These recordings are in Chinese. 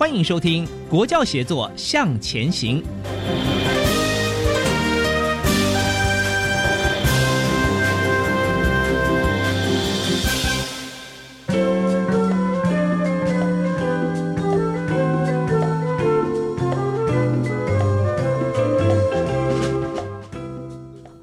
欢迎收听《国教协作向前行》。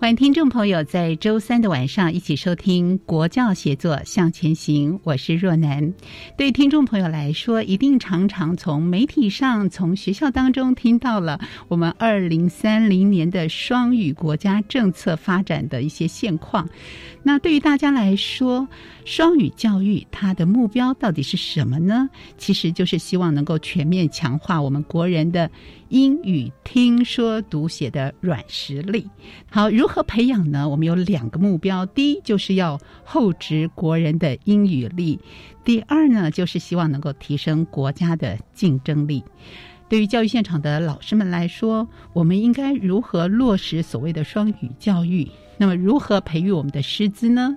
欢迎听众朋友在周三的晚上一起收听《国教协作向前行》，我是若楠。对听众朋友来说，一定常常从媒体上、从学校当中听到了我们二零三零年的双语国家政策发展的一些现况。那对于大家来说，双语教育它的目标到底是什么呢？其实就是希望能够全面强化我们国人的英语听说读写的软实力。好，如何培养呢？我们有两个目标：第一，就是要厚植国人的英语力；第二呢，就是希望能够提升国家的竞争力。对于教育现场的老师们来说，我们应该如何落实所谓的双语教育？那么，如何培育我们的师资呢？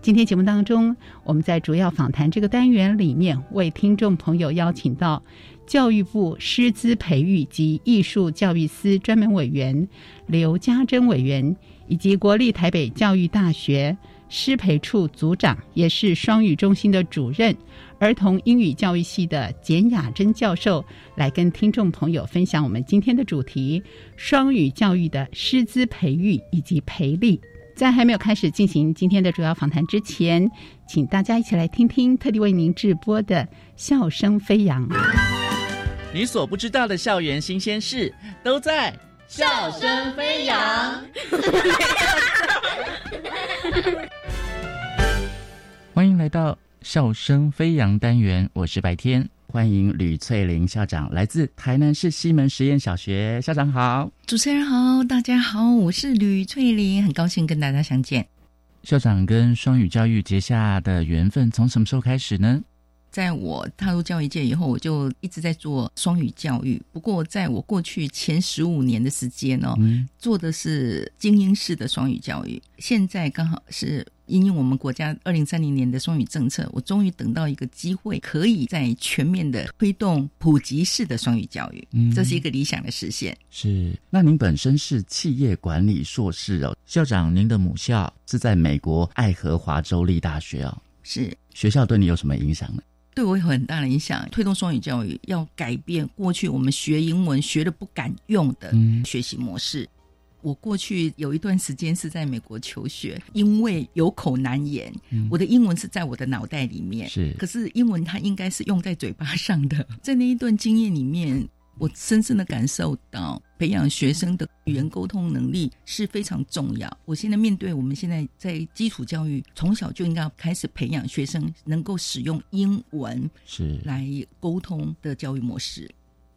今天节目当中，我们在主要访谈这个单元里面，为听众朋友邀请到教育部师资培育及艺术教育司专门委员刘家珍委员，以及国立台北教育大学师培处组长，也是双语中心的主任。儿童英语教育系的简雅珍教授来跟听众朋友分享我们今天的主题：双语教育的师资培育以及培力。在还没有开始进行今天的主要访谈之前，请大家一起来听听特地为您直播的《笑声飞扬》。你所不知道的校园新鲜事都在《笑声飞扬》。欢迎来到。笑声飞扬单元，我是白天，欢迎吕翠玲校长，来自台南市西门实验小学，校长好，主持人好，大家好，我是吕翠玲，很高兴跟大家相见。校长跟双语教育结下的缘分从什么时候开始呢？在我踏入教育界以后，我就一直在做双语教育。不过，在我过去前十五年的时间呢，做的是精英式的双语教育。现在刚好是因应我们国家二零三零年的双语政策，我终于等到一个机会，可以在全面的推动普及式的双语教育。嗯，这是一个理想的实现。是。那您本身是企业管理硕士哦，校长，您的母校是在美国爱荷华州立大学哦。是。学校对你有什么影响呢？对我有很大的影响。推动双语教育，要改变过去我们学英文学的不敢用的学习模式。我过去有一段时间是在美国求学，因为有口难言，我的英文是在我的脑袋里面，是，可是英文它应该是用在嘴巴上的。在那一段经验里面。我深深的感受到，培养学生的语言沟通能力是非常重要。我现在面对我们现在在基础教育，从小就应该开始培养学生能够使用英文是来沟通的教育模式。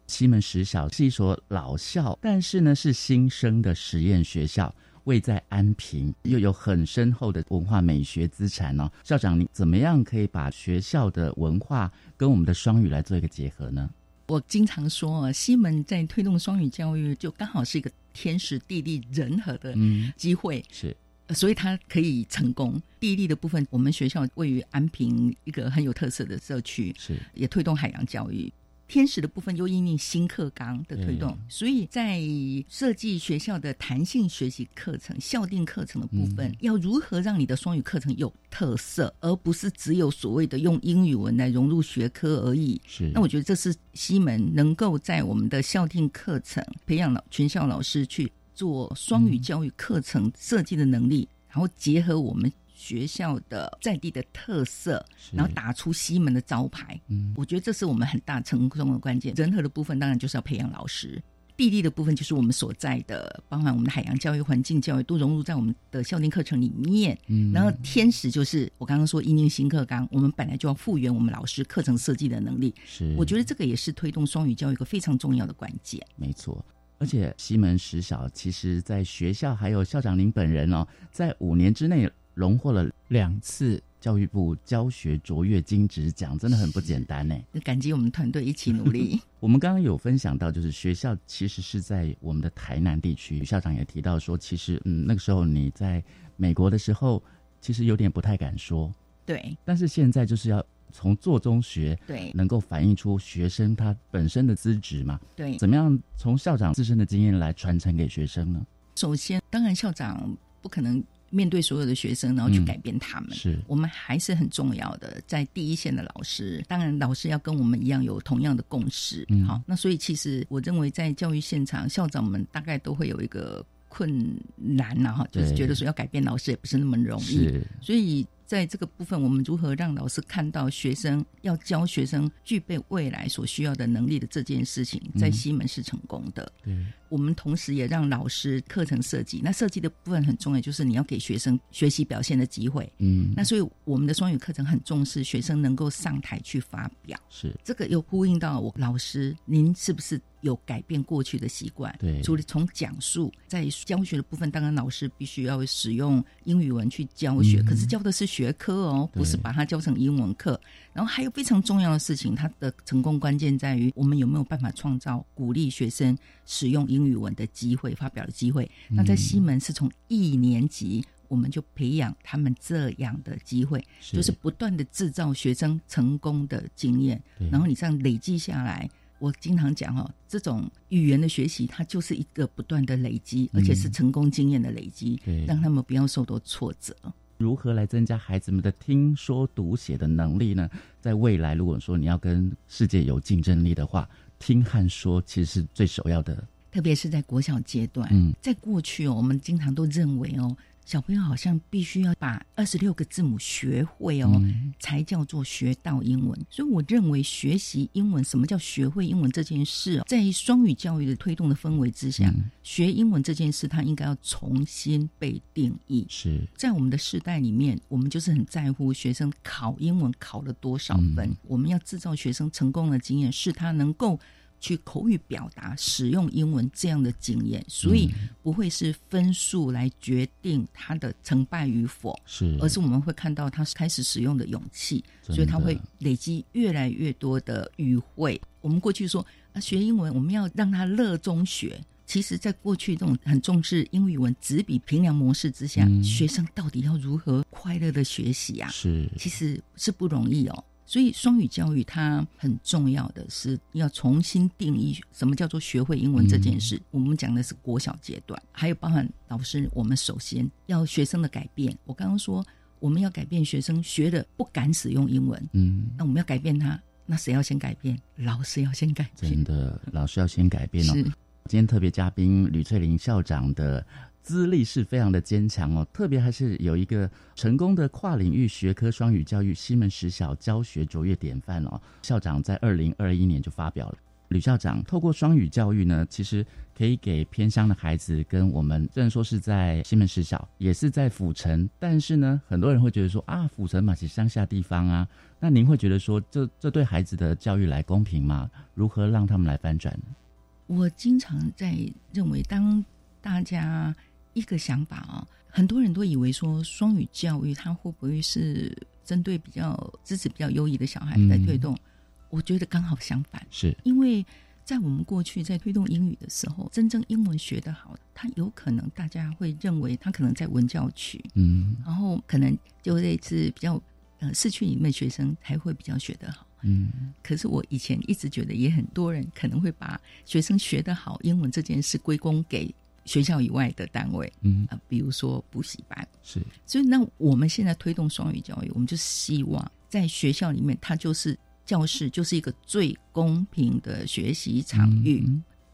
西门实小是一所老校，但是呢是新生的实验学校，位在安平，又有很深厚的文化美学资产哦。校长，你怎么样可以把学校的文化跟我们的双语来做一个结合呢？我经常说，西门在推动双语教育，就刚好是一个天时地利人和的机会，是，所以它可以成功。地利的部分，我们学校位于安平一个很有特色的社区，是，也推动海洋教育。天使的部分又因应新课纲的推动，所以在设计学校的弹性学习课程、校定课程的部分，要如何让你的双语课程有特色，而不是只有所谓的用英语文来融入学科而已。是，那我觉得这是西门能够在我们的校定课程培养老全校老师去做双语教育课程设计的能力，然后结合我们。学校的在地的特色，然后打出西门的招牌。嗯，我觉得这是我们很大成功的关键。人和的部分当然就是要培养老师，地利的部分就是我们所在的，包含我们的海洋教育、环境教育都融入在我们的校定课程里面。嗯，然后天使就是我刚刚说，因应新课纲，我们本来就要复原我们老师课程设计的能力。是，我觉得这个也是推动双语教育一个非常重要的关键。没错，而且西门实小其实在学校还有校长您本人哦，在五年之内。荣获了两次教育部教学卓越金质奖，真的很不简单呢。感激我们团队一起努力。我们刚刚有分享到，就是学校其实是在我们的台南地区，校长也提到说，其实嗯，那个时候你在美国的时候，其实有点不太敢说。对。但是现在就是要从做中学，对，能够反映出学生他本身的资质嘛。对。怎么样从校长自身的经验来传承给学生呢？首先，当然校长不可能。面对所有的学生，然后去改变他们，是我们还是很重要的。在第一线的老师，当然老师要跟我们一样有同样的共识。好，那所以其实我认为，在教育现场，校长们大概都会有一个困难呐，哈，就是觉得说要改变老师也不是那么容易。所以在这个部分，我们如何让老师看到学生要教学生具备未来所需要的能力的这件事情，在西门是成功的。我们同时也让老师课程设计，那设计的部分很重要，就是你要给学生学习表现的机会。嗯，那所以我们的双语课程很重视学生能够上台去发表。是这个又呼应到我老师，您是不是有改变过去的习惯？对，除了从讲述，在教学的部分，当然老师必须要使用英语文去教学，可是教的是学科哦，不是把它教成英文课。然后还有非常重要的事情，它的成功关键在于我们有没有办法创造鼓励学生使用英。英语文的机会，发表的机会。那在西门是从一年级我们就培养他们这样的机会，就是不断的制造学生成功的经验。然后你这样累积下来，我经常讲哦，这种语言的学习，它就是一个不断的累积，而且是成功经验的累积，让他们不要受到挫折。如何来增加孩子们的听说读写的能力呢？在未来，如果说你要跟世界有竞争力的话，听和说其实是最首要的。特别是在国小阶段，嗯在过去哦，我们经常都认为哦，小朋友好像必须要把二十六个字母学会哦，才叫做学到英文。所以我认为学习英文，什么叫学会英文这件事，在双语教育的推动的氛围之下，学英文这件事，它应该要重新被定义。是在我们的世代里面，我们就是很在乎学生考英文考了多少分，我们要制造学生成功的经验，是他能够。去口语表达、使用英文这样的经验，所以不会是分数来决定他的成败与否，是，而是我们会看到他开始使用的勇气，所以他会累积越来越多的语汇。我们过去说啊，学英文我们要让他乐中学，其实，在过去这种很重视英语文纸笔评量模式之下，学生到底要如何快乐的学习啊？是，其实是不容易哦。所以双语教育它很重要的是要重新定义什么叫做学会英文这件事。我们讲的是国小阶段，还有包含老师，我们首先要学生的改变。我刚刚说我们要改变学生学的不敢使用英文，嗯，那我们要改变他，那谁要先改变？老师要先改变。真的，老师要先改变哦。今天特别嘉宾吕翠玲校长的。资历是非常的坚强哦，特别还是有一个成功的跨领域学科双语教育西门实小教学卓越典范哦。校长在二零二一年就发表了，吕校长透过双语教育呢，其实可以给偏乡的孩子跟我们虽然说是在西门实小，也是在府城，但是呢，很多人会觉得说啊，府城嘛是乡下地方啊，那您会觉得说这这对孩子的教育来公平吗？如何让他们来翻转？我经常在认为，当大家一个想法啊，很多人都以为说双语教育它会不会是针对比较资质比较优异的小孩在推动？我觉得刚好相反，是因为在我们过去在推动英语的时候，真正英文学得好，他有可能大家会认为他可能在文教区，嗯，然后可能就类似比较呃市区里面学生才会比较学得好。嗯，可是我以前一直觉得，也很多人可能会把学生学得好英文这件事归功给学校以外的单位，嗯啊，比如说补习班。是，所以那我们现在推动双语教育，我们就希望在学校里面，它就是教室，就是一个最公平的学习场域。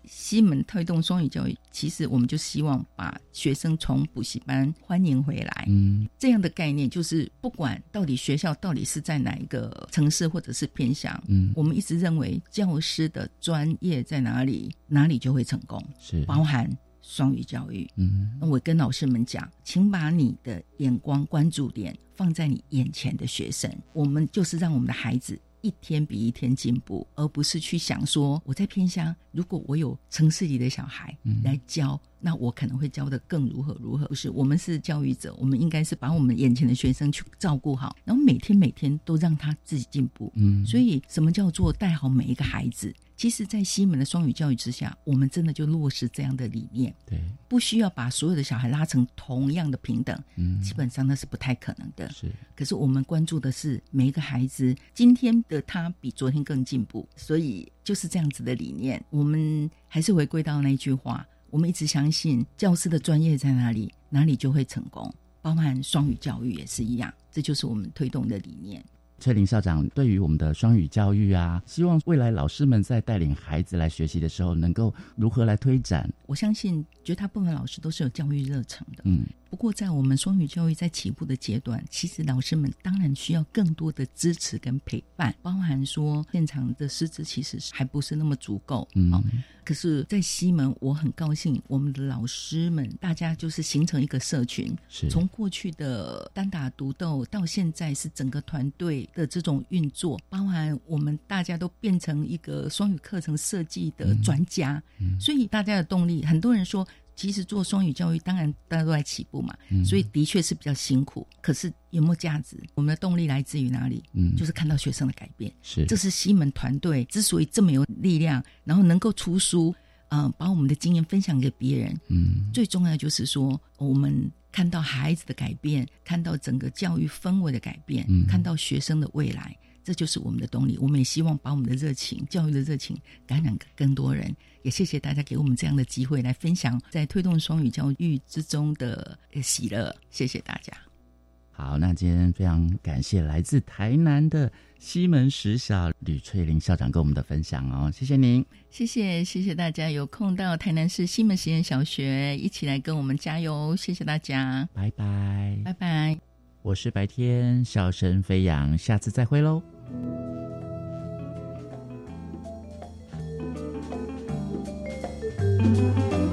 西门推动双语教育，其实我们就希望把学生从补习班欢迎回来。嗯，这样的概念就是不管到底学校到底是在哪一个城市或者是偏向，嗯，我们一直认为教师的专业在哪里，哪里就会成功。是包含双语教育。嗯，我跟老师们讲，请把你的眼光关注点放在你眼前的学生，我们就是让我们的孩子。一天比一天进步，而不是去想说我在偏乡，如果我有城市里的小孩来教，那我可能会教的更如何如何。不是，我们是教育者，我们应该是把我们眼前的学生去照顾好，然后每天每天都让他自己进步。嗯，所以什么叫做带好每一个孩子？其实，在西门的双语教育之下，我们真的就落实这样的理念。对，不需要把所有的小孩拉成同样的平等。嗯，基本上那是不太可能的。是，可是我们关注的是每一个孩子今天的他比昨天更进步，所以就是这样子的理念。我们还是回归到那句话：我们一直相信教师的专业在哪里，哪里就会成功。包含双语教育也是一样，这就是我们推动的理念。翠玲校长对于我们的双语教育啊，希望未来老师们在带领孩子来学习的时候，能够如何来推展？我相信绝大部分老师都是有教育热忱的。嗯。不过，在我们双语教育在起步的阶段，其实老师们当然需要更多的支持跟陪伴，包含说现场的师资其实还不是那么足够。嗯，可是，在西门，我很高兴，我们的老师们大家就是形成一个社群，从过去的单打独斗到现在是整个团队的这种运作，包含我们大家都变成一个双语课程设计的专家，所以大家的动力，很多人说。其实做双语教育，当然大家都在起步嘛，所以的确是比较辛苦。可是有没有价值？我们的动力来自于哪里？嗯，就是看到学生的改变。是，这是西门团队之所以这么有力量，然后能够出书，嗯，把我们的经验分享给别人。嗯，最重要就是说，我们看到孩子的改变，看到整个教育氛围的改变，看到学生的未来。这就是我们的动力，我们也希望把我们的热情、教育的热情感染更多人。也谢谢大家给我们这样的机会来分享在推动双语教育之中的喜乐。谢谢大家。好，那今天非常感谢来自台南的西门实小吕翠玲校长跟我们的分享哦，谢谢您，谢谢谢谢大家有空到台南市西门实验小学一起来跟我们加油，谢谢大家，拜拜拜拜。我是白天笑声飞扬，下次再会喽。Thank you.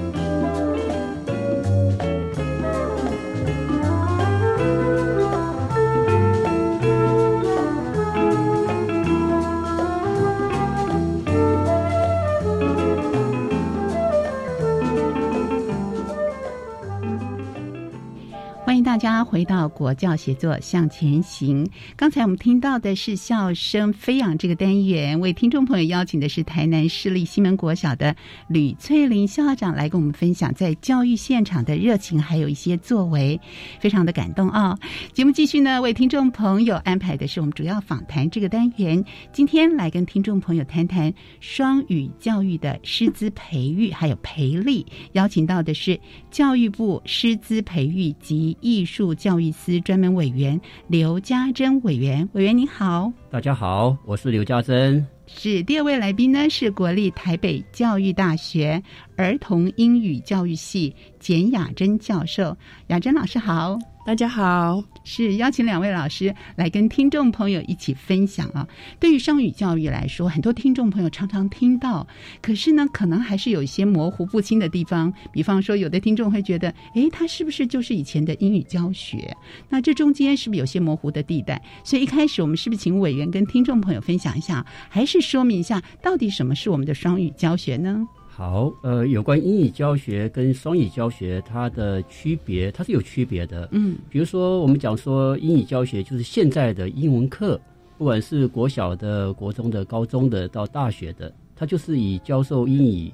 大家回到国教协作向前行。刚才我们听到的是笑声飞扬这个单元，为听众朋友邀请的是台南市立西门国小的吕翠玲校长来跟我们分享在教育现场的热情，还有一些作为，非常的感动啊！节目继续呢，为听众朋友安排的是我们主要访谈这个单元，今天来跟听众朋友谈谈双语教育的师资培育还有培力，邀请到的是教育部师资培育及艺。艺术教育司专门委员刘家珍委员，委员您好，大家好，我是刘家珍。是第二位来宾呢，是国立台北教育大学儿童英语教育系简雅珍教授，雅珍老师好。大家好，是邀请两位老师来跟听众朋友一起分享啊。对于双语教育来说，很多听众朋友常常听到，可是呢，可能还是有一些模糊不清的地方。比方说，有的听众会觉得，诶，它是不是就是以前的英语教学？那这中间是不是有些模糊的地带？所以一开始，我们是不是请委员跟听众朋友分享一下，还是说明一下，到底什么是我们的双语教学呢？好，呃，有关英语教学跟双语教学，它的区别，它是有区别的。嗯，比如说我们讲说英语教学，就是现在的英文课，不管是国小的、国中的、高中的到大学的，它就是以教授英语，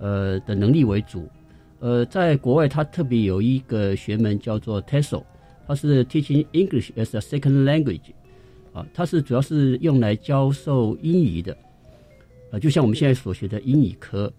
呃的能力为主。呃，在国外，它特别有一个学门叫做 TESOL，它是 Teaching English as a Second Language。啊，它是主要是用来教授英语的，啊，就像我们现在所学的英语科。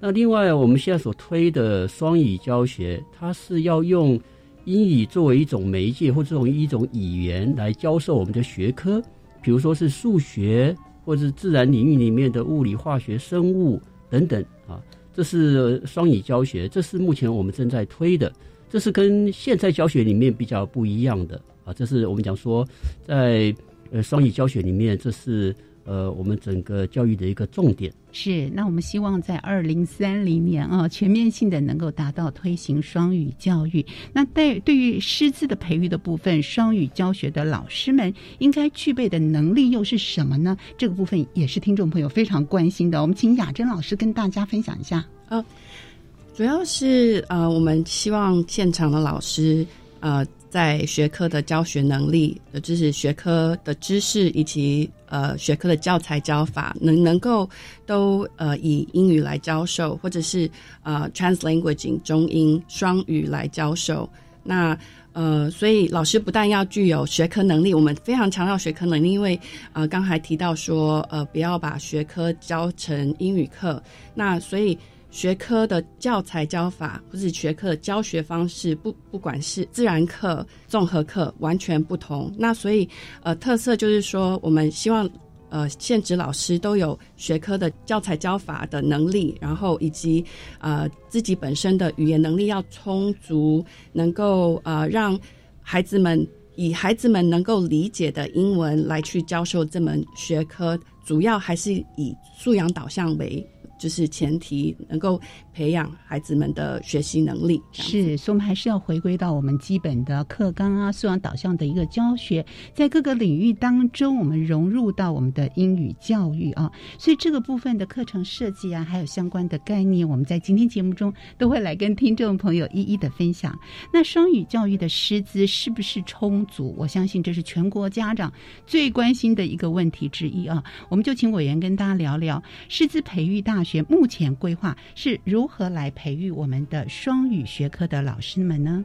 那另外，我们现在所推的双语教学，它是要用英语作为一种媒介或者作为一种语言来教授我们的学科，比如说是数学或者自然领域里面的物理、化学、生物等等啊。这是双语教学，这是目前我们正在推的，这是跟现在教学里面比较不一样的啊。这是我们讲说，在呃双语教学里面，这是呃我们整个教育的一个重点。是，那我们希望在二零三零年啊，全面性的能够达到推行双语教育。那对对于师资的培育的部分，双语教学的老师们应该具备的能力又是什么呢？这个部分也是听众朋友非常关心的。我们请雅珍老师跟大家分享一下。呃，主要是呃，我们希望现场的老师呃，在学科的教学能力，就是学科的知识以及呃学科的教材教法，能能够都呃以英语来教授，或者是呃 translanguaging 中英双语来教授。那呃，所以老师不但要具有学科能力，我们非常强调学科能力，因为呃刚才提到说呃不要把学科教成英语课，那所以。学科的教材教法，或是学科的教学方式，不不管是自然课、综合课，完全不同。那所以，呃，特色就是说，我们希望，呃，现职老师都有学科的教材教法的能力，然后以及呃自己本身的语言能力要充足，能够呃让孩子们以孩子们能够理解的英文来去教授这门学科，主要还是以素养导向为。就是前提，能够培养孩子们的学习能力。是，所以我们还是要回归到我们基本的课纲啊，素养导向的一个教学，在各个领域当中，我们融入到我们的英语教育啊。所以这个部分的课程设计啊，还有相关的概念，我们在今天节目中都会来跟听众朋友一一的分享。那双语教育的师资是不是充足？我相信这是全国家长最关心的一个问题之一啊。我们就请委员跟大家聊聊师资培育大。学目前规划是如何来培育我们的双语学科的老师们呢？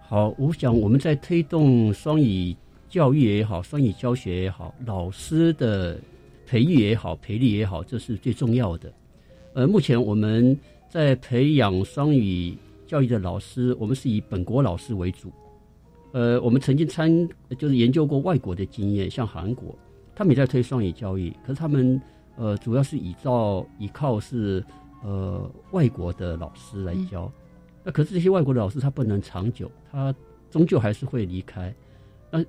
好，我想我们在推动双语教育也好，双语教学也好，老师的培育也好，培力也好，这是最重要的。呃，目前我们在培养双语教育的老师，我们是以本国老师为主。呃，我们曾经参就是研究过外国的经验，像韩国，他们也在推双语教育，可是他们。呃，主要是依照依靠是呃外国的老师来教，那可是这些外国的老师他不能长久，他终究还是会离开。那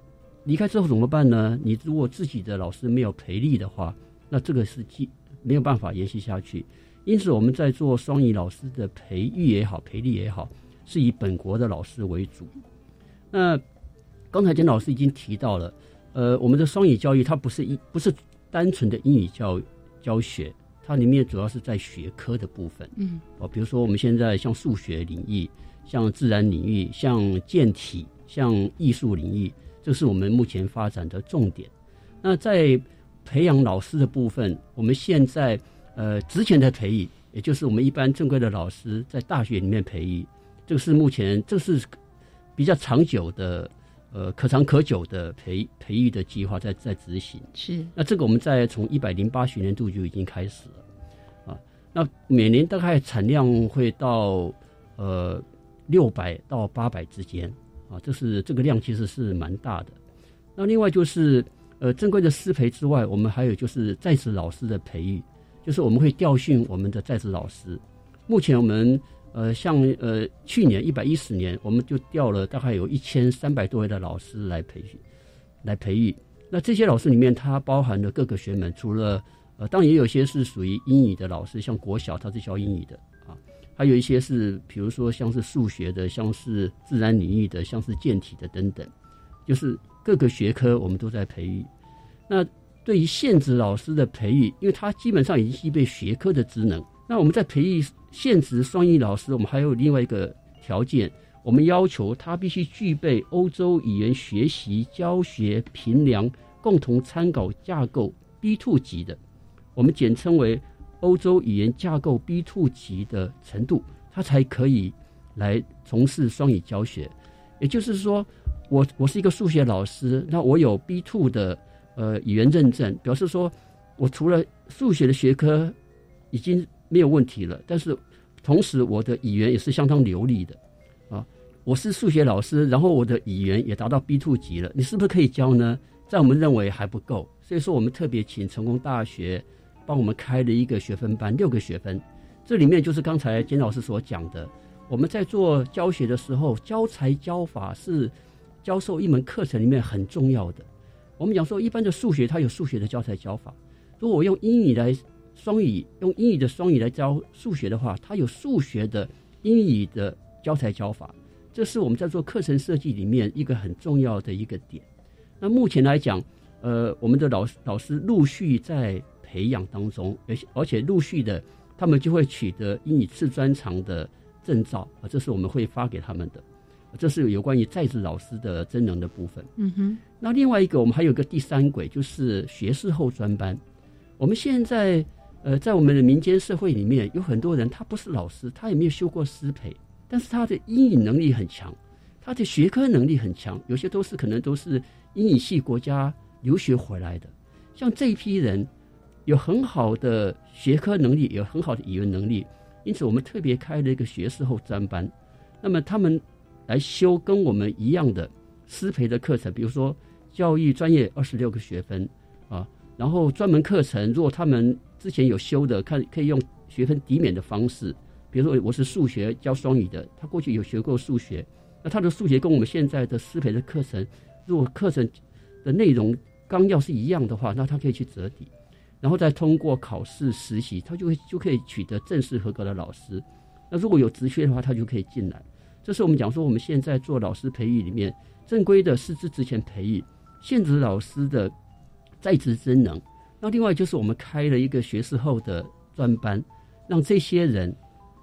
离开之后怎么办呢？你如果自己的老师没有培力的话，那这个是继没有办法延续下去。因此，我们在做双语老师的培育也好，培力也好，是以本国的老师为主。那刚才简老师已经提到了，呃，我们的双语教育它不是一不是单纯的英语教育。教学，它里面主要是在学科的部分，嗯，哦，比如说我们现在像数学领域、像自然领域、像健体、像艺术领域，这是我们目前发展的重点。那在培养老师的部分，我们现在呃之前的培育，也就是我们一般正规的老师在大学里面培育，这个是目前这是比较长久的。呃，可长可久的培培育的计划在在执行，是。那这个我们在从一百零八学年度就已经开始了，啊，那每年大概产量会到呃六百到八百之间，啊，这是这个量其实是蛮大的。那另外就是呃正规的师培之外，我们还有就是在职老师的培育，就是我们会调训我们的在职老师。目前我们。呃，像呃，去年一百一十年，我们就调了大概有一千三百多位的老师来培训，来培育。那这些老师里面，它包含了各个学门，除了呃，当然也有些是属于英语的老师，像国小他是教英语的啊，还有一些是比如说像是数学的，像是自然领域的，像是健体的等等，就是各个学科我们都在培育。那对于现职老师的培育，因为他基本上已经具备学科的职能。那我们在培育现职双语老师，我们还有另外一个条件，我们要求他必须具备欧洲语言学习教学评量共同参考架构 B two 级的，我们简称为欧洲语言架构 B two 级的程度，他才可以来从事双语教学。也就是说，我我是一个数学老师，那我有 B two 的呃语言认证，表示说我除了数学的学科已经没有问题了，但是同时我的语言也是相当流利的啊。我是数学老师，然后我的语言也达到 B two 级了，你是不是可以教呢？在我们认为还不够，所以说我们特别请成功大学帮我们开了一个学分班，六个学分。这里面就是刚才金老师所讲的，我们在做教学的时候，教材教法是教授一门课程里面很重要的。我们讲说，一般的数学它有数学的教材教法，如果我用英语来双语，用英语的双语来教数学的话，它有数学的英语的教材教法，这是我们在做课程设计里面一个很重要的一个点。那目前来讲，呃，我们的老师老师陆续在培养当中，而且而且陆续的，他们就会取得英语次专长的证照啊，这是我们会发给他们的。这是有关于在职老师的真能的部分。嗯哼。那另外一个，我们还有个第三轨，就是学士后专班。我们现在呃，在我们的民间社会里面，有很多人他不是老师，他也没有修过师培，但是他的英语能力很强，他的学科能力很强，有些都是可能都是。英语系国家留学回来的，像这一批人有很好的学科能力，有很好的语言能力，因此我们特别开了一个学士后专班。那么他们来修跟我们一样的师培的课程，比如说教育专业二十六个学分啊，然后专门课程，如果他们之前有修的，看可以用学分抵免的方式，比如说我是数学教双语的，他过去有学过数学，那他的数学跟我们现在的师培的课程。如果课程的内容纲要是一样的话，那他可以去折抵，然后再通过考试实习，他就会就可以取得正式合格的老师。那如果有职缺的话，他就可以进来。这是我们讲说我们现在做老师培育里面正规的师资职前培育，现职老师的在职真能。那另外就是我们开了一个学士后的专班，让这些人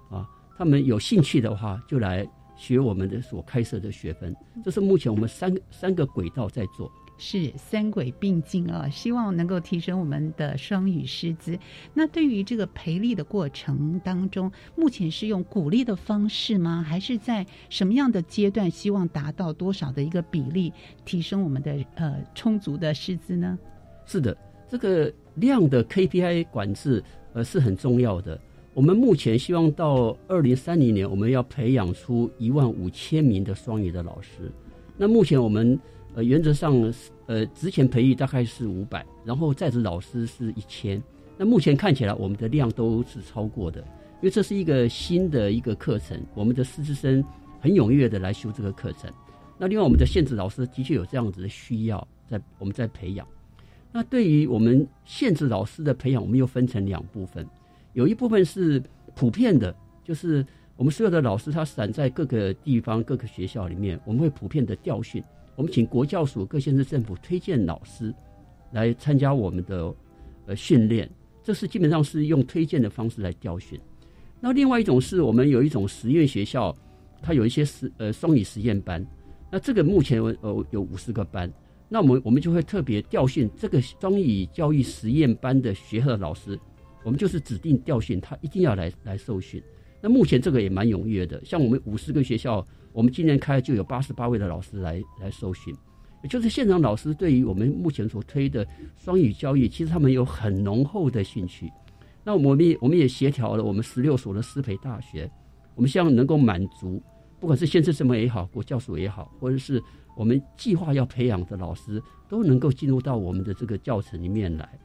啊，他们有兴趣的话就来。学我们的所开设的学分，这是目前我们三三个轨道在做，是三轨并进啊，希望能够提升我们的双语师资。那对于这个培力的过程当中，目前是用鼓励的方式吗？还是在什么样的阶段，希望达到多少的一个比例，提升我们的呃充足的师资呢？是的，这个量的 KPI 管制呃是很重要的。我们目前希望到二零三零年，我们要培养出一万五千名的双语的老师。那目前我们呃原则上呃之前培育大概是五百，然后在职老师是一千。那目前看起来我们的量都是超过的，因为这是一个新的一个课程，我们的师资生很踊跃的来修这个课程。那另外我们的限制老师的确有这样子的需要，在我们在培养。那对于我们限制老师的培养，我们又分成两部分。有一部分是普遍的，就是我们所有的老师他散在各个地方、各个学校里面，我们会普遍的调训。我们请国教署各县市政府推荐老师来参加我们的呃训练，这是基本上是用推荐的方式来调训。那另外一种是我们有一种实验学校，它有一些实呃双语实验班，那这个目前呃有五十个班，那我们我们就会特别调训这个双语教育实验班的学校的老师。我们就是指定调训，他一定要来来受训。那目前这个也蛮踊跃的，像我们五十个学校，我们今年开就有八十八位的老师来来受训。也就是现场老师对于我们目前所推的双语教育，其实他们有很浓厚的兴趣。那我们也我们也协调了我们十六所的师培大学，我们希望能够满足，不管是县市什么也好，国教署也好，或者是我们计划要培养的老师，都能够进入到我们的这个教程里面来，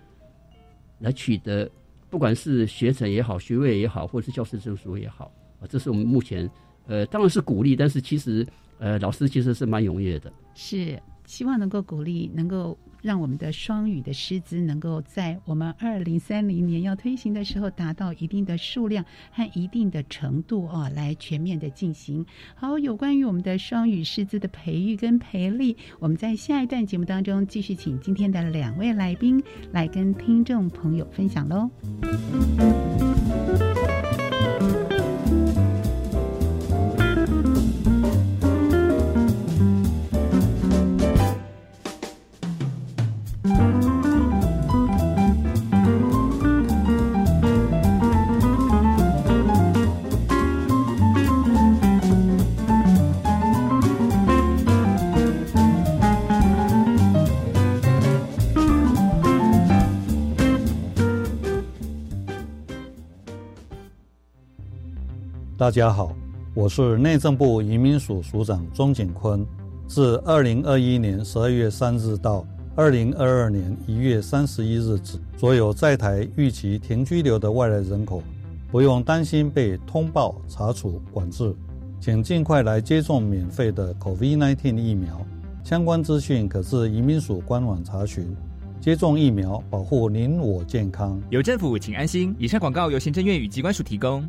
来取得。不管是学成也好，学位也好，或者是教师证书也好，啊，这是我们目前，呃，当然是鼓励，但是其实，呃，老师其实是蛮踊跃的。是希望能够鼓励，能够让我们的双语的师资能够在我们二零三零年要推行的时候达到一定的数量和一定的程度哦，来全面的进行。好，有关于我们的双语师资的培育跟培力，我们在下一段节目当中继续请今天的两位来宾来跟听众朋友分享喽。大家好，我是内政部移民署署长钟景坤。自二零二一年十二月三日到二零二二年一月三十一日止，所有在台预期停居留的外来人口，不用担心被通报、查处、管制，请尽快来接种免费的 COVID-19 疫苗。相关资讯可至移民署官网查询。接种疫苗，保护您我健康。有政府，请安心。以上广告由行政院与机关署提供。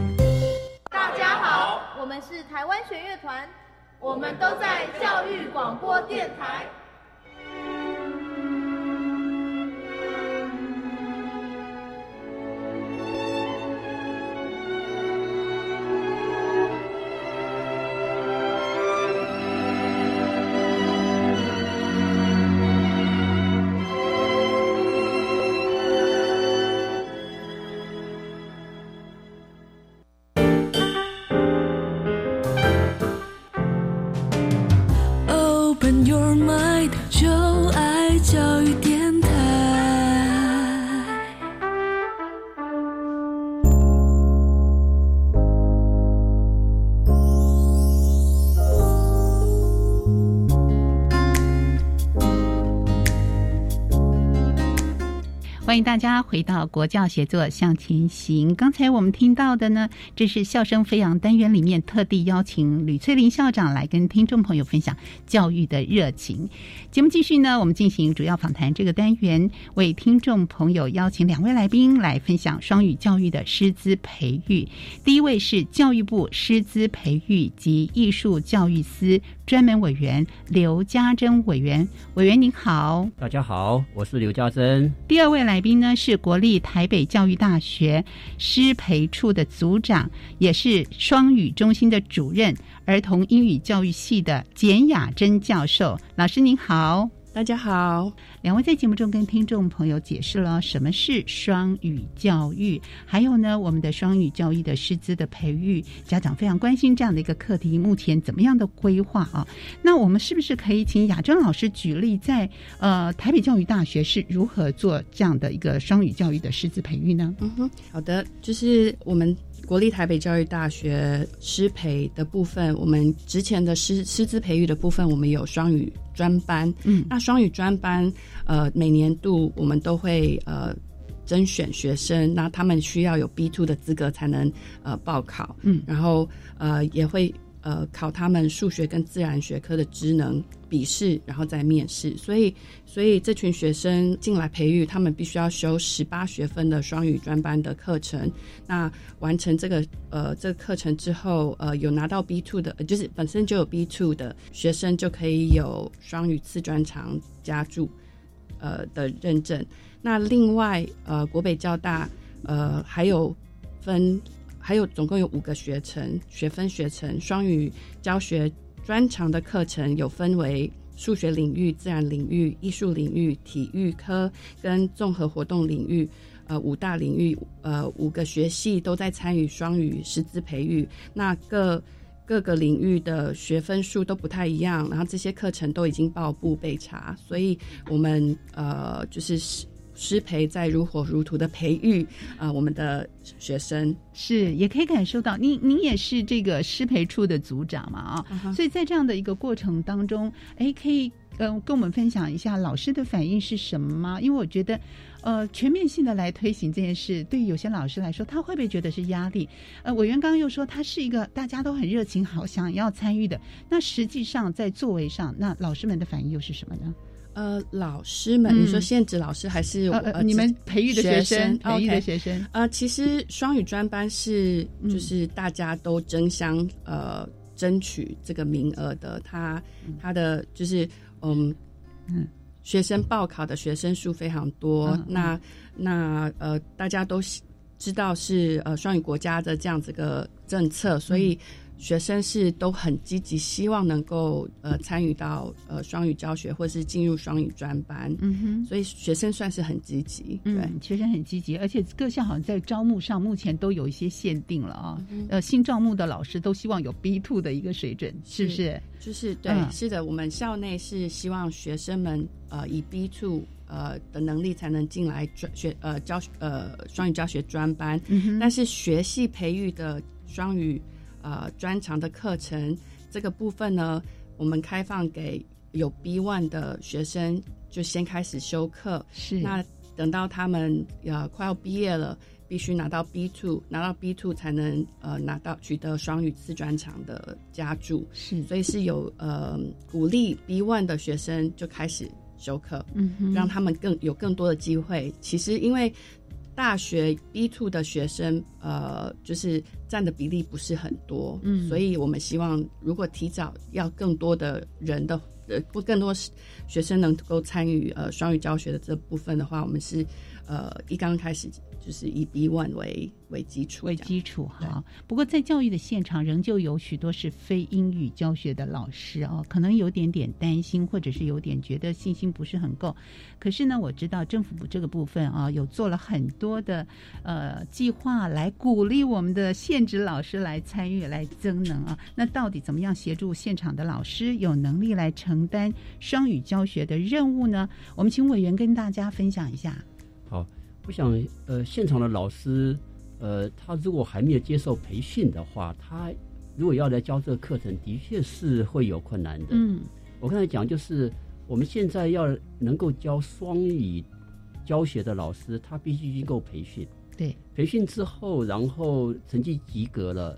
台湾弦乐团，我们都在教育广播电台。回到国教协作向前行。刚才我们听到的呢，这是笑声飞扬单元里面特地邀请吕翠玲校长来跟听众朋友分享教育的热情。节目继续呢，我们进行主要访谈这个单元，为听众朋友邀请两位来宾来分享双语教育的师资培育。第一位是教育部师资培育及艺术教育司专门委员刘家珍委员，委员您好，大家好，我是刘家珍。第二位来。宾呢是国立台北教育大学师培处的组长，也是双语中心的主任，儿童英语教育系的简雅珍教授。老师您好。大家好，两位在节目中跟听众朋友解释了什么是双语教育，还有呢，我们的双语教育的师资的培育，家长非常关心这样的一个课题，目前怎么样的规划啊？那我们是不是可以请雅珍老师举例，在呃台北教育大学是如何做这样的一个双语教育的师资培育呢？嗯哼，好的，就是我们。国立台北教育大学师培的部分，我们之前的师师资培育的部分，我们有双语专班。嗯，那双语专班，呃，每年度我们都会呃甄选学生，那他们需要有 B two 的资格才能呃报考。嗯，然后呃也会。呃，考他们数学跟自然学科的职能笔试，然后再面试。所以，所以这群学生进来培育，他们必须要修十八学分的双语专班的课程。那完成这个呃这个课程之后，呃，有拿到 B two 的，就是本身就有 B two 的学生，就可以有双语次专长加注呃的认证。那另外，呃，国北交大呃还有分。还有总共有五个学程，学分学程，双语教学专长的课程有分为数学领域、自然领域、艺术领域、体育科跟综合活动领域，呃，五大领域，呃，五个学系都在参与双语师资培育。那各各个领域的学分数都不太一样，然后这些课程都已经报部备查，所以我们呃就是。师培在如火如荼的培育啊我们的学生，是也可以感受到，您您也是这个师培处的组长嘛啊，所以在这样的一个过程当中，哎，可以嗯跟我们分享一下老师的反应是什么吗？因为我觉得。呃，全面性的来推行这件事，对于有些老师来说，他会不会觉得是压力？呃，委员刚刚又说，他是一个大家都很热情、好想要参与的。那实际上在座位上，那老师们的反应又是什么呢？呃，老师们，你说现职老师还是呃你们培育的学生？培育的学生？呃，其实双语专班是就是大家都争相呃争取这个名额的，他他的就是嗯嗯。学生报考的学生数非常多，那那呃，大家都知道是呃双语国家的这样子个政策，所以学生是都很积极，希望能够呃参与到呃双语教学或是进入双语专班。嗯哼，所以学生算是很积极。对，学生很积极，而且各校好像在招募上目前都有一些限定了啊。呃，新招募的老师都希望有 B two 的一个水准，是不是？就是对，是的，我们校内是希望学生们呃以 B two 呃的能力才能进来专学呃教呃双语教学专班，但是学系培育的双语呃专长的课程这个部分呢，我们开放给有 B one 的学生就先开始修课，是那等到他们呃快要毕业了。必须拿到 B two，拿到 B two 才能呃拿到取得双语次专长的加注，是，所以是有呃鼓励 B one 的学生就开始修课，嗯，让他们更有更多的机会。其实因为大学 B two 的学生呃就是占的比例不是很多，嗯，所以我们希望如果提早要更多的人的呃不更多学生能够参与呃双语教学的这部分的话，我们是呃一刚开始。就是以 B one 为为基础，为基础哈。不过在教育的现场，仍旧有许多是非英语教学的老师哦，可能有点点担心，或者是有点觉得信心不是很够。可是呢，我知道政府部这个部分啊，有做了很多的呃计划来鼓励我们的现职老师来参与、来增能啊。那到底怎么样协助现场的老师有能力来承担双语教学的任务呢？我们请委员跟大家分享一下。好。我想，呃，现场的老师，呃，他如果还没有接受培训的话，他如果要来教这个课程，的确是会有困难的。嗯，我刚才讲，就是我们现在要能够教双语教学的老师，他必须经过培训。对，培训之后，然后成绩及格了，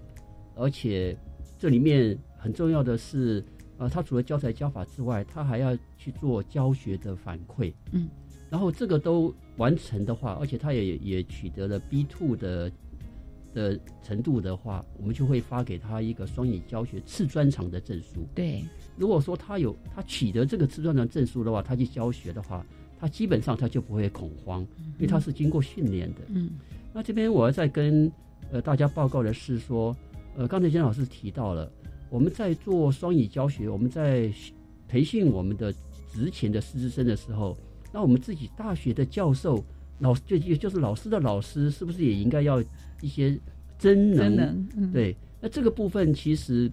而且这里面很重要的是，呃，他除了教材教法之外，他还要去做教学的反馈。嗯。然后这个都完成的话，而且他也也取得了 B two 的的程度的话，我们就会发给他一个双语教学次专长的证书。对，如果说他有他取得这个次专长证书的话，他去教学的话，他基本上他就不会恐慌，因为他是经过训练的。嗯，那这边我要再跟呃大家报告的是说，呃，刚才金老师提到了，我们在做双语教学，我们在培训我们的职前的师资生的时候。那我们自己大学的教授、老就就就是老师的老师，是不是也应该要一些真能？对，那这个部分其实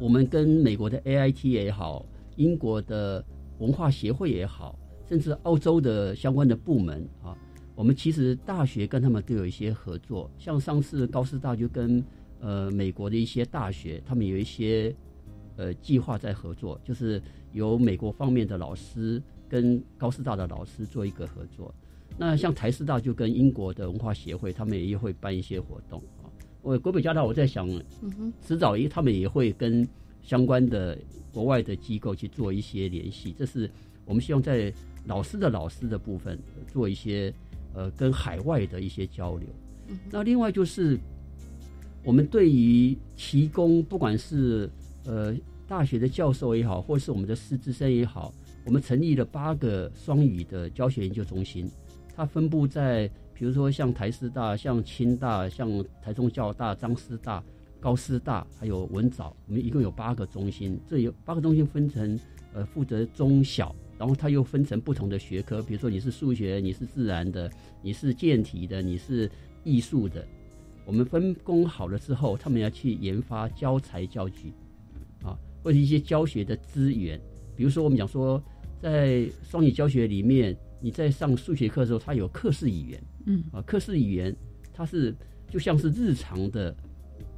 我们跟美国的 AIT 也好，英国的文化协会也好，甚至澳洲的相关的部门啊，我们其实大学跟他们都有一些合作。像上次高师大就跟呃美国的一些大学，他们有一些呃计划在合作，就是由美国方面的老师。跟高师大的老师做一个合作，那像台师大就跟英国的文化协会，他们也会办一些活动啊。我国北交大，我在想，嗯哼迟早一他们也会跟相关的国外的机构去做一些联系。这是我们希望在老师的老师的部分做一些呃跟海外的一些交流。那另外就是我们对于提供不管是呃大学的教授也好，或是我们的师资生也好。我们成立了八个双语的教学研究中心，它分布在，比如说像台师大、像清大、像台中教大、张师大、高师大，还有文藻，我们一共有八个中心。这有八个中心分成，呃，负责中小，然后它又分成不同的学科，比如说你是数学，你是自然的，你是健体的，你是艺术的。我们分工好了之后，他们要去研发教材教具，啊，或者一些教学的资源，比如说我们讲说。在双语教学里面，你在上数学课的时候，它有课室语言，嗯啊，课室语言它是就像是日常的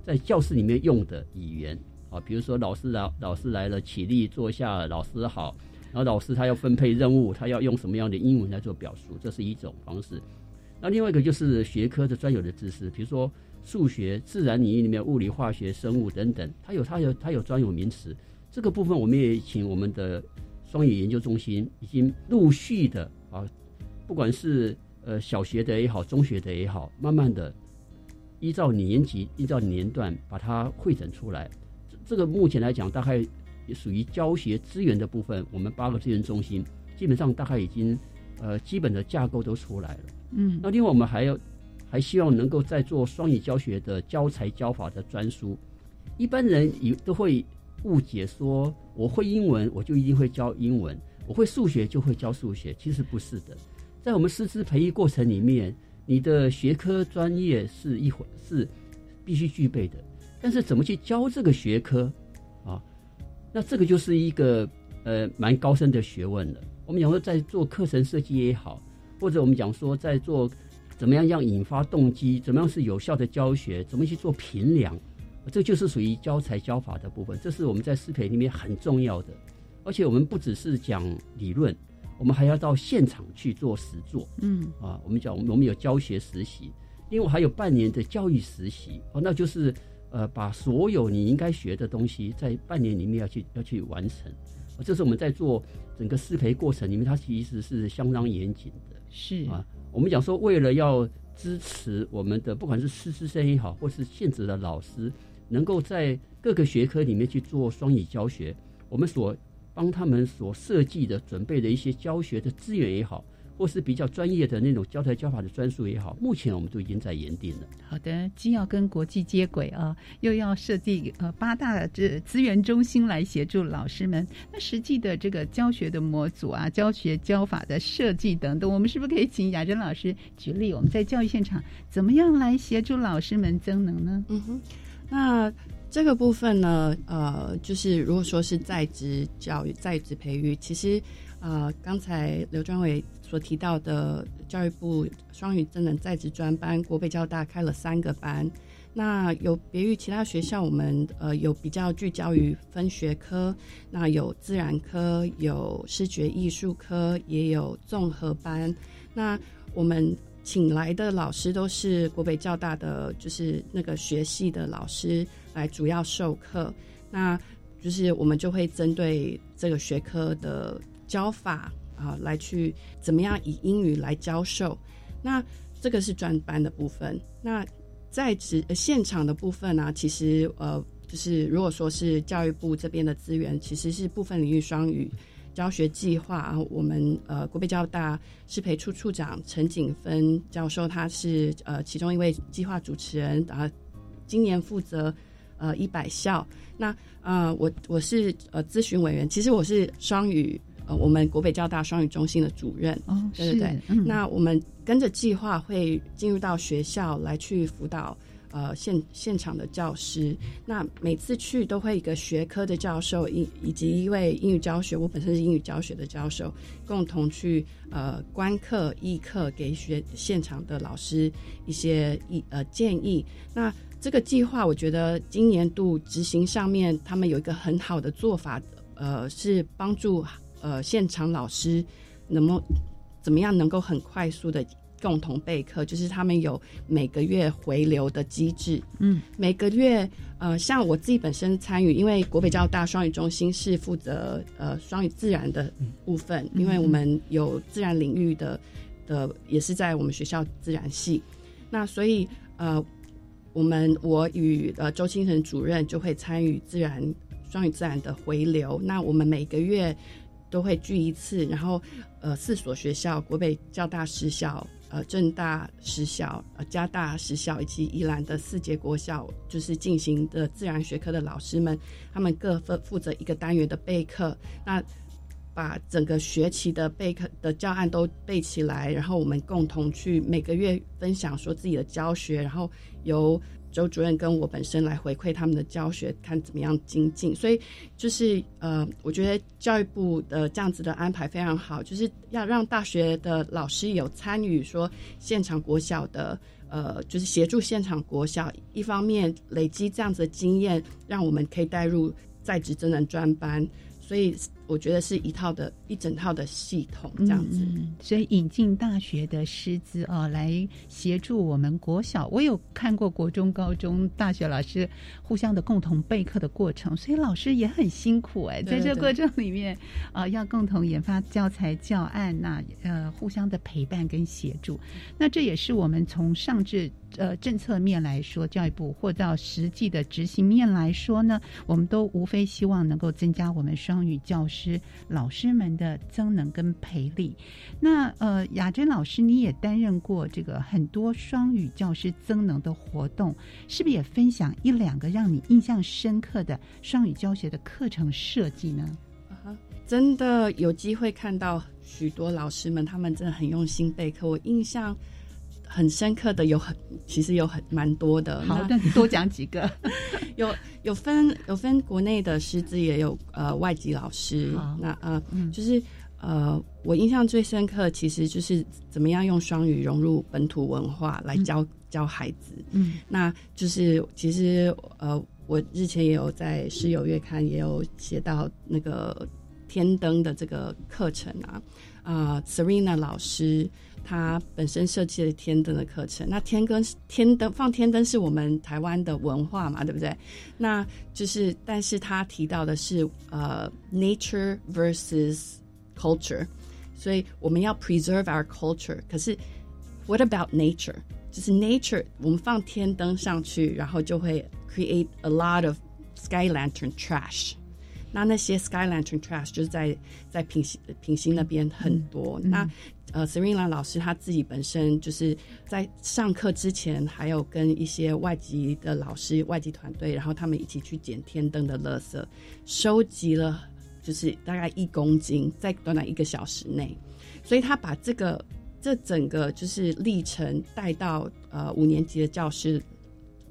在教室里面用的语言啊，比如说老师来老师来了，起立坐下，老师好，然后老师他要分配任务，他要用什么样的英文来做表述，这是一种方式。那另外一个就是学科的专有的知识，比如说数学、自然领域里面物理、化学、生物等等，它有它有它有专有名词。这个部分我们也请我们的双语研究中心已经陆续的啊，不管是呃小学的也好，中学的也好，慢慢的依照年级、依照年段把它汇整出来。这这个目前来讲，大概属于教学资源的部分，我们八个资源中心基本上大概已经呃基本的架构都出来了。嗯，那另外我们还要还希望能够再做双语教学的教材教法的专书。一般人以都会误解说，我会英文我就一定会教英文，我会数学就会教数学，其实不是的。在我们师资培育过程里面，你的学科专业是一回是必须具备的，但是怎么去教这个学科啊？那这个就是一个呃蛮高深的学问了。我们讲说在做课程设计也好。或者我们讲说，在做怎么样让引发动机，怎么样是有效的教学，怎么去做评量，这就是属于教材教法的部分。这是我们在师培里面很重要的。而且我们不只是讲理论，我们还要到现场去做实做。嗯啊，我们讲我们有教学实习，另外还有半年的教育实习。哦，那就是呃，把所有你应该学的东西，在半年里面要去要去完成。这是我们在做整个师培过程里面，它其实是相当严谨的。是啊，我们讲说，为了要支持我们的不管是师资生也好，或是现职的老师，能够在各个学科里面去做双语教学，我们所帮他们所设计的、准备的一些教学的资源也好。或是比较专业的那种教材教法的专书也好，目前我们都已经在研定了。好的，既要跟国际接轨啊，又要设计呃八大这资源中心来协助老师们。那实际的这个教学的模组啊，教学教法的设计等等，我们是不是可以请雅珍老师举例？我们在教育现场怎么样来协助老师们增能呢？嗯哼，那这个部分呢，呃，就是如果说是在职教育、在职培育，其实呃，刚才刘专伟。所提到的教育部双语真能在职专班，国北交大开了三个班。那有别于其他学校，我们呃有比较聚焦于分学科，那有自然科，有视觉艺术科，也有综合班。那我们请来的老师都是国北教大的，就是那个学系的老师来主要授课。那就是我们就会针对这个学科的教法。啊，来去怎么样以英语来教授？那这个是专班的部分。那在职现场的部分呢？其实呃，就是如果说是教育部这边的资源，其实是部分领域双语教学计划啊。我们呃国北交大师培处处长陈景芬教授，他是呃其中一位计划主持人然后。今年负责呃一百校。那啊，我我是呃咨询委员，其实我是双语。呃，我们国北交大双语中心的主任，哦，对对对，那我们跟着计划会进入到学校来去辅导呃现现场的教师。那每次去都会一个学科的教授，以以及一位英语教学，我本身是英语教学的教授，共同去呃观课议课，给学现场的老师一些意呃建议。那这个计划，我觉得今年度执行上面，他们有一个很好的做法，呃，是帮助。呃，现场老师能不怎么样能够很快速的共同备课？就是他们有每个月回流的机制。嗯，每个月呃，像我自己本身参与，因为国北交大双语中心是负责呃双语自然的部分，因为我们有自然领域的的也是在我们学校自然系，那所以呃，我们我与呃周清晨主任就会参与自然双语自然的回流。那我们每个月。都会聚一次，然后，呃，四所学校，国北交大实校，呃，正大实小，呃，加大实小，以及宜兰的四节国校，就是进行的自然学科的老师们，他们各分负责一个单元的备课，那把整个学期的备课的教案都备起来，然后我们共同去每个月分享说自己的教学，然后由周主任跟我本身来回馈他们的教学，看怎么样精进。所以就是呃，我觉得教育部的这样子的安排非常好，就是要让大学的老师有参与说现场国小的呃，就是协助现场国小，一方面累积这样子的经验，让我们可以带入在职真人专班。所以我觉得是一套的一整套的系统这样子，所以引进大学的师资啊，来协助我们国小。我有看过国中、高中、大学老师互相的共同备课的过程，所以老师也很辛苦哎，在这个过程里面啊，要共同研发教材教案，那呃，互相的陪伴跟协助。那这也是我们从上至呃政策面来说，教育部或到实际的执行面来说呢，我们都无非希望能够增加我们双。双语教师老师们的增能跟培力，那呃，雅珍老师你也担任过这个很多双语教师增能的活动，是不是也分享一两个让你印象深刻的双语教学的课程设计呢？啊，真的有机会看到许多老师们，他们真的很用心备课，我印象。很深刻的有很，其实有很蛮多的。好的，多讲几个。有有分有分国内的师资，也有呃外籍老师。那呃，就是呃，我印象最深刻，其实就是怎么样用双语融入本土文化来教教孩子。嗯，那就是其实呃，我日前也有在《师友月刊》也有写到那个天灯的这个课程啊啊，Serena 老师。他本身设计了天灯的课程，那天灯天灯放天灯是我们台湾的文化嘛，对不对？那就是，但是他提到的是呃，nature versus culture，所以我们要 preserve our culture。可是，what about nature？就是 nature，我们放天灯上去，然后就会 create a lot of sky lantern trash。那那些 sky lantern trash 就是在在平行平行那边很多。那呃，Serena 老师他自己本身就是在上课之前，还有跟一些外籍的老师、外籍团队，然后他们一起去捡天灯的垃圾，收集了就是大概一公斤，在短短一个小时内。所以他把这个这整个就是历程带到呃五年级的教师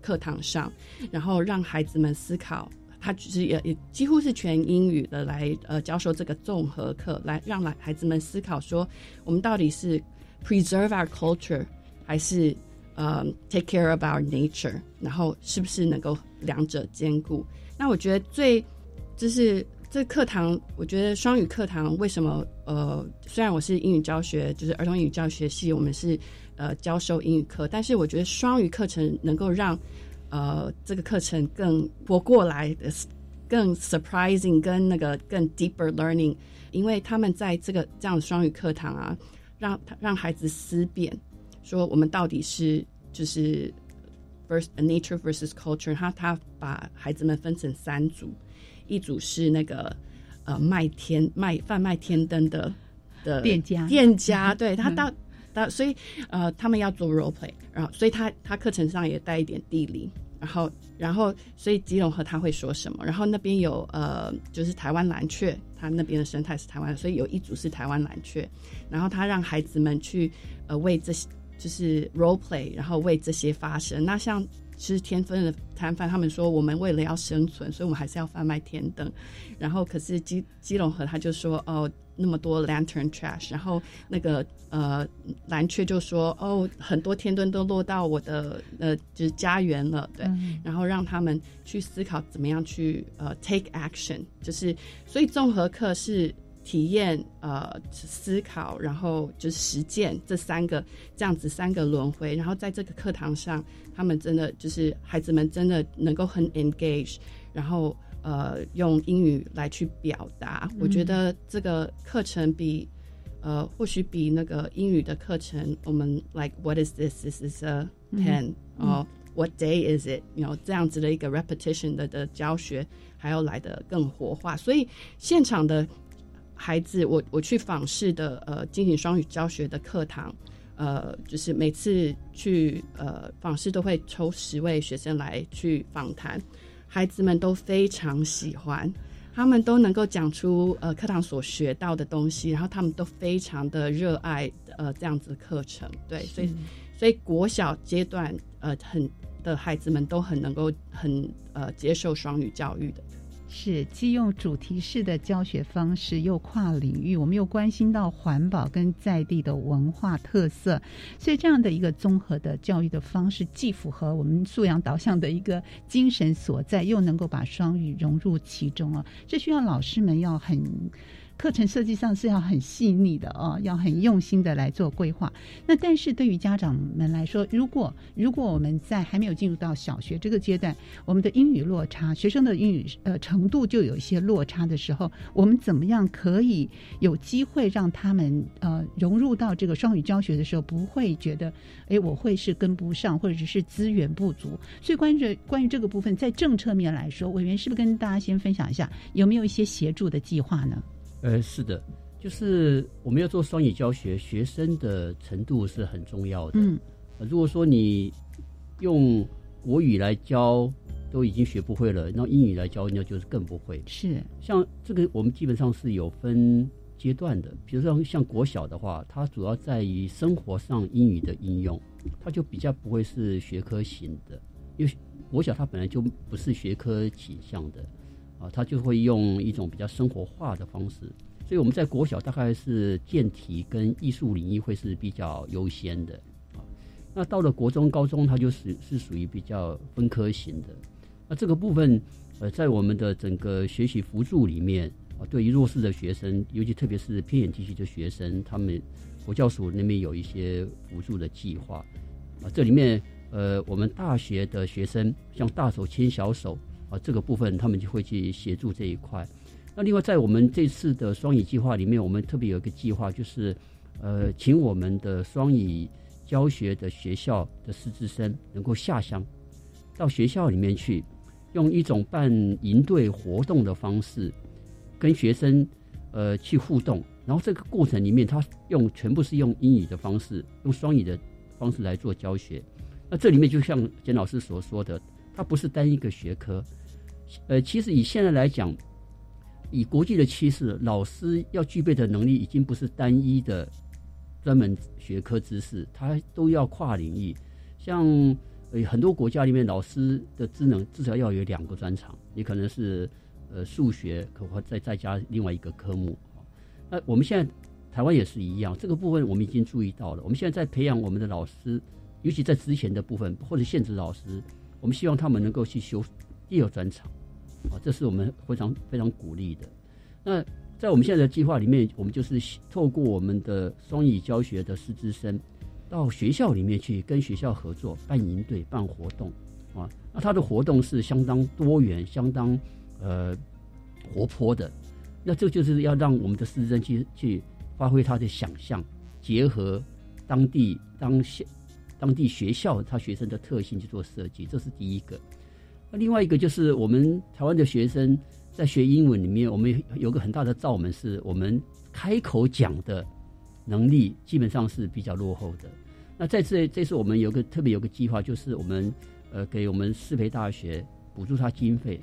课堂上，然后让孩子们思考。他只是也也几乎是全英语的来呃教授这个综合课，来让来孩子们思考说，我们到底是 preserve our culture 还是呃 take care of our nature，然后是不是能够两者兼顾？那我觉得最就是这课堂，我觉得双语课堂为什么呃虽然我是英语教学，就是儿童英语教学系，我们是呃教授英语课，但是我觉得双语课程能够让呃，这个课程更活过来的，更 surprising，跟那个更 deeper learning，因为他们在这个这样的双语课堂啊，让让孩子思辨，说我们到底是就是 first nature versus culture，他他把孩子们分成三组，一组是那个呃卖天卖贩卖天灯的的店家店家，对他到。那所以，呃，他们要做 role play，然后，所以他他课程上也带一点地理，然后，然后，所以基隆和他会说什么？然后那边有呃，就是台湾蓝雀，他那边的生态是台湾，所以有一组是台湾蓝雀，然后他让孩子们去呃为这些就是 role play，然后为这些发声。那像其实天分的摊贩，他们说我们为了要生存，所以我们还是要贩卖天灯，然后可是基基隆和他就说哦。那么多 lantern trash，然后那个呃蓝雀就说哦，很多天灯都落到我的呃就是家园了，对，然后让他们去思考怎么样去呃 take action，就是所以综合课是体验呃思考，然后就是实践这三个这样子三个轮回，然后在这个课堂上，他们真的就是孩子们真的能够很 engage，然后。呃，用英语来去表达，我觉得这个课程比呃，或许比那个英语的课程，我们 like what is this? This is a pen. 哦，What day is it? 有这样子的一个 repetition 的的教学，还要来的更活化。所以现场的孩子，我我去访视的呃，进行双语教学的课堂，呃，就是每次去呃访视都会抽十位学生来去访谈。孩子们都非常喜欢，他们都能够讲出呃课堂所学到的东西，然后他们都非常的热爱呃这样子的课程，对，所以所以国小阶段呃很的孩子们都很能够很呃接受双语教育的。是既用主题式的教学方式，又跨领域，我们又关心到环保跟在地的文化特色，所以这样的一个综合的教育的方式，既符合我们素养导向的一个精神所在，又能够把双语融入其中啊，这需要老师们要很。课程设计上是要很细腻的哦，要很用心的来做规划。那但是对于家长们来说，如果如果我们在还没有进入到小学这个阶段，我们的英语落差，学生的英语呃程度就有一些落差的时候，我们怎么样可以有机会让他们呃融入到这个双语教学的时候，不会觉得哎我会是跟不上，或者是资源不足。所以关于关于这个部分，在政策面来说，委员是不是跟大家先分享一下，有没有一些协助的计划呢？呃，是的，就是我们要做双语教学，学生的程度是很重要的。嗯，如果说你用国语来教都已经学不会了，那英语来教那就是更不会。是，像这个我们基本上是有分阶段的，比如说像国小的话，它主要在于生活上英语的应用，它就比较不会是学科型的，因为国小它本来就不是学科倾向的。啊，他就会用一种比较生活化的方式，所以我们在国小大概是健体跟艺术领域会是比较优先的啊。那到了国中、高中，它就是是属于比较分科型的。那这个部分，呃，在我们的整个学习辅助里面啊，对于弱势的学生，尤其特别是偏远地区的学生，他们国教署那边有一些辅助的计划啊。这里面，呃，我们大学的学生像大手牵小手。啊，这个部分他们就会去协助这一块。那另外，在我们这次的双语计划里面，我们特别有一个计划，就是呃，请我们的双语教学的学校的师资生能够下乡到学校里面去，用一种办营队活动的方式跟学生呃去互动。然后这个过程里面，他用全部是用英语的方式，用双语的方式来做教学。那这里面就像简老师所说的，它不是单一个学科。呃，其实以现在来讲，以国际的趋势，老师要具备的能力已经不是单一的专门学科知识，他都要跨领域。像呃很多国家里面，老师的职能至少要有两个专长，也可能是呃数学，可或再再加另外一个科目。那我们现在台湾也是一样，这个部分我们已经注意到了。我们现在在培养我们的老师，尤其在之前的部分或者现职老师，我们希望他们能够去修第二专长。啊，这是我们非常非常鼓励的。那在我们现在的计划里面，我们就是透过我们的双语教学的师资生，到学校里面去跟学校合作办营队、办活动啊。那他的活动是相当多元、相当呃活泼的。那这就是要让我们的师资生去去发挥他的想象，结合当地当校当地学校他学生的特性去做设计，这是第一个。那另外一个就是我们台湾的学生在学英文里面，我们有个很大的罩门，是我们开口讲的能力基本上是比较落后的。那在这这次我们有个特别有个计划，就是我们呃给我们师培大学补助他经费，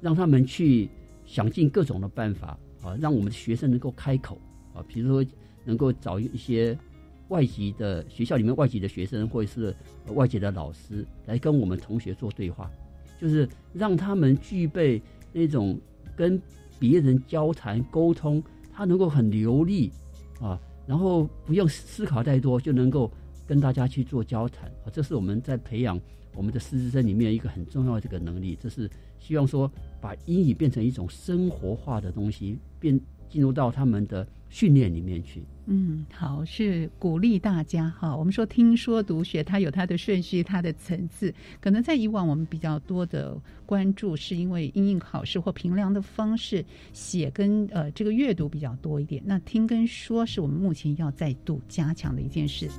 让他们去想尽各种的办法啊，让我们的学生能够开口啊，比如说能够找一些外籍的学校里面外籍的学生，或者是外籍的老师来跟我们同学做对话。就是让他们具备那种跟别人交谈沟通，他能够很流利啊，然后不用思考太多就能够跟大家去做交谈。啊，这是我们在培养我们的师资生里面一个很重要的这个能力，这是希望说把英语变成一种生活化的东西，变进入到他们的。训练里面去，嗯，好，是鼓励大家哈。我们说听说读学，它有它的顺序，它的层次。可能在以往我们比较多的关注，是因为应应考试或评量的方式，写跟呃这个阅读比较多一点。那听跟说，是我们目前要再度加强的一件事。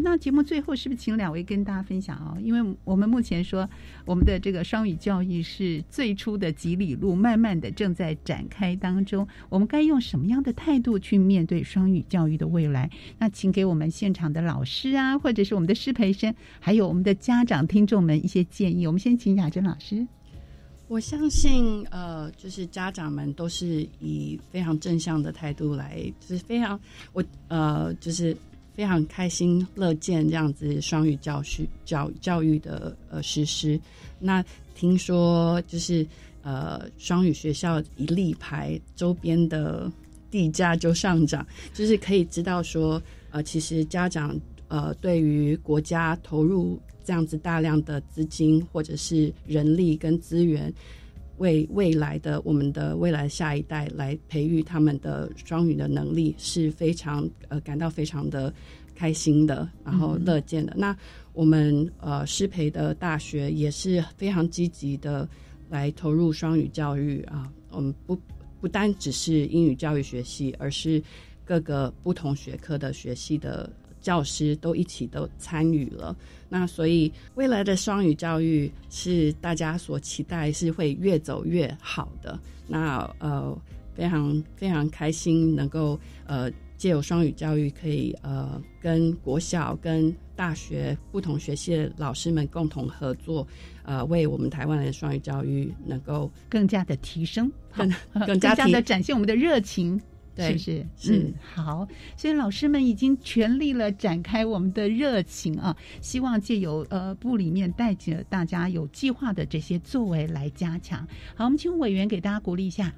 那节目最后是不是请两位跟大家分享哦？因为我们目前说我们的这个双语教育是最初的几里路，慢慢的正在展开当中。我们该用什么样的态度去面对双语教育的未来？那请给我们现场的老师啊，或者是我们的师培生，还有我们的家长听众们一些建议。我们先请雅珍老师。我相信，呃，就是家长们都是以非常正向的态度来，就是非常我呃，就是非常开心乐见这样子双语教学教教育的呃实施。那听说就是呃，双语学校一立牌，周边的地价就上涨，就是可以知道说，呃，其实家长呃对于国家投入。这样子大量的资金或者是人力跟资源，为未来的我们的未来下一代来培育他们的双语的能力是非常呃感到非常的开心的，然后乐见的。那我们呃师培的大学也是非常积极的来投入双语教育啊。我们不不单只是英语教育学系，而是各个不同学科的学系的。教师都一起都参与了，那所以未来的双语教育是大家所期待是会越走越好的。那呃，非常非常开心能够呃借由双语教育可以呃跟国小跟大学不同学系的老师们共同合作，呃为我们台湾的双语教育能够更加的提升，更更加 的展现我们的热情。是不是？嗯，好。所以老师们已经全力了展开我们的热情啊，希望借由呃部里面带着大家有计划的这些作为来加强。好，我们请委员给大家鼓励一下。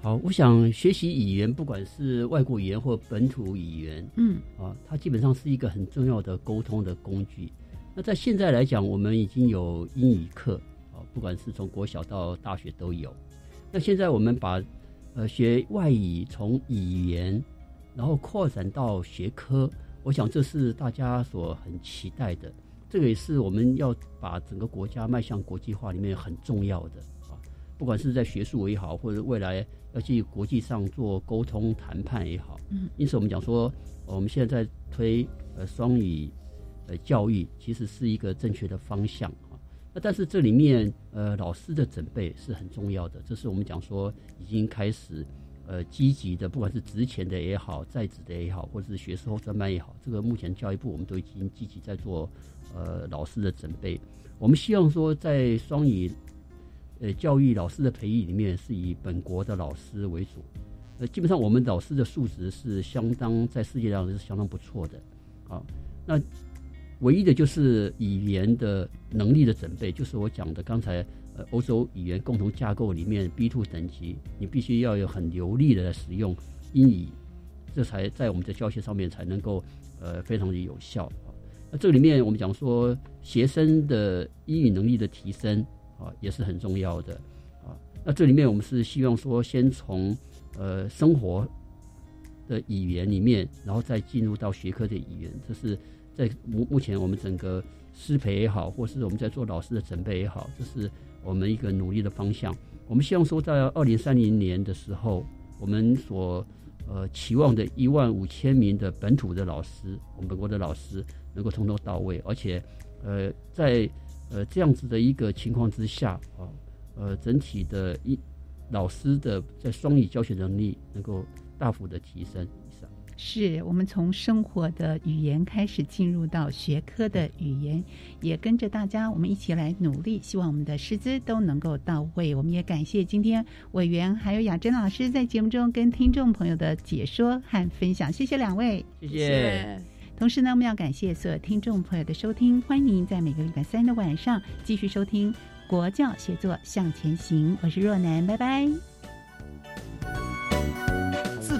好，我想学习语言，不管是外国语言或本土语言，嗯，啊，它基本上是一个很重要的沟通的工具。那在现在来讲，我们已经有英语课啊，不管是从国小到大学都有。那现在我们把呃，学外语从语言，然后扩展到学科，我想这是大家所很期待的。这个也是我们要把整个国家迈向国际化里面很重要的啊。不管是在学术也好，或者未来要去国际上做沟通谈判也好，嗯，因此我们讲说，我们现在在推呃双语呃教育，其实是一个正确的方向。那但是这里面，呃，老师的准备是很重要的。这是我们讲说已经开始，呃，积极的，不管是职前的也好，在职的也好，或者是学士后专班也好，这个目前教育部我们都已经积极在做，呃，老师的准备。我们希望说，在双语，呃，教育老师的培育里面，是以本国的老师为主。呃，基本上我们老师的素质是相当在世界上是相当不错的。啊，那。唯一的就是语言的能力的准备，就是我讲的刚才呃欧洲语言共同架构里面 B two 等级，你必须要有很流利的使用英语，这才在我们的教学上面才能够呃非常的有效啊。那这里面我们讲说学生的英语能力的提升啊也是很重要的啊。那这里面我们是希望说先从呃生活的语言里面，然后再进入到学科的语言，这是。在目目前，我们整个师培也好，或是我们在做老师的准备也好，这是我们一个努力的方向。我们希望说，在二零三零年的时候，我们所呃期望的一万五千名的本土的老师，我们本国的老师能够从头到位，而且呃在呃这样子的一个情况之下啊，呃整体的一老师的在双语教学能力能够大幅的提升。是我们从生活的语言开始进入到学科的语言，也跟着大家，我们一起来努力，希望我们的师资都能够到位。我们也感谢今天委员还有雅珍老师在节目中跟听众朋友的解说和分享，谢谢两位，谢谢。同时呢，我们要感谢所有听众朋友的收听，欢迎您在每个礼拜三的晚上继续收听国教写作向前行，我是若楠，拜拜。